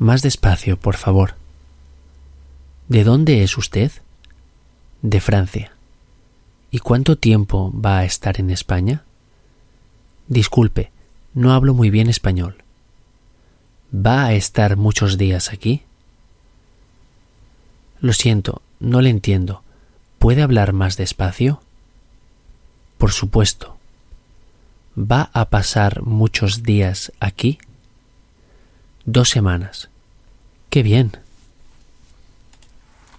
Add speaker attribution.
Speaker 1: Más despacio, por favor. ¿De dónde es usted? De Francia. ¿Y cuánto tiempo va a estar en España? Disculpe, no hablo muy bien español. ¿Va a estar muchos días aquí? Lo siento, no le entiendo. ¿Puede hablar más despacio? Por supuesto. ¿Va a pasar muchos días aquí? Dos semanas. Qué bien.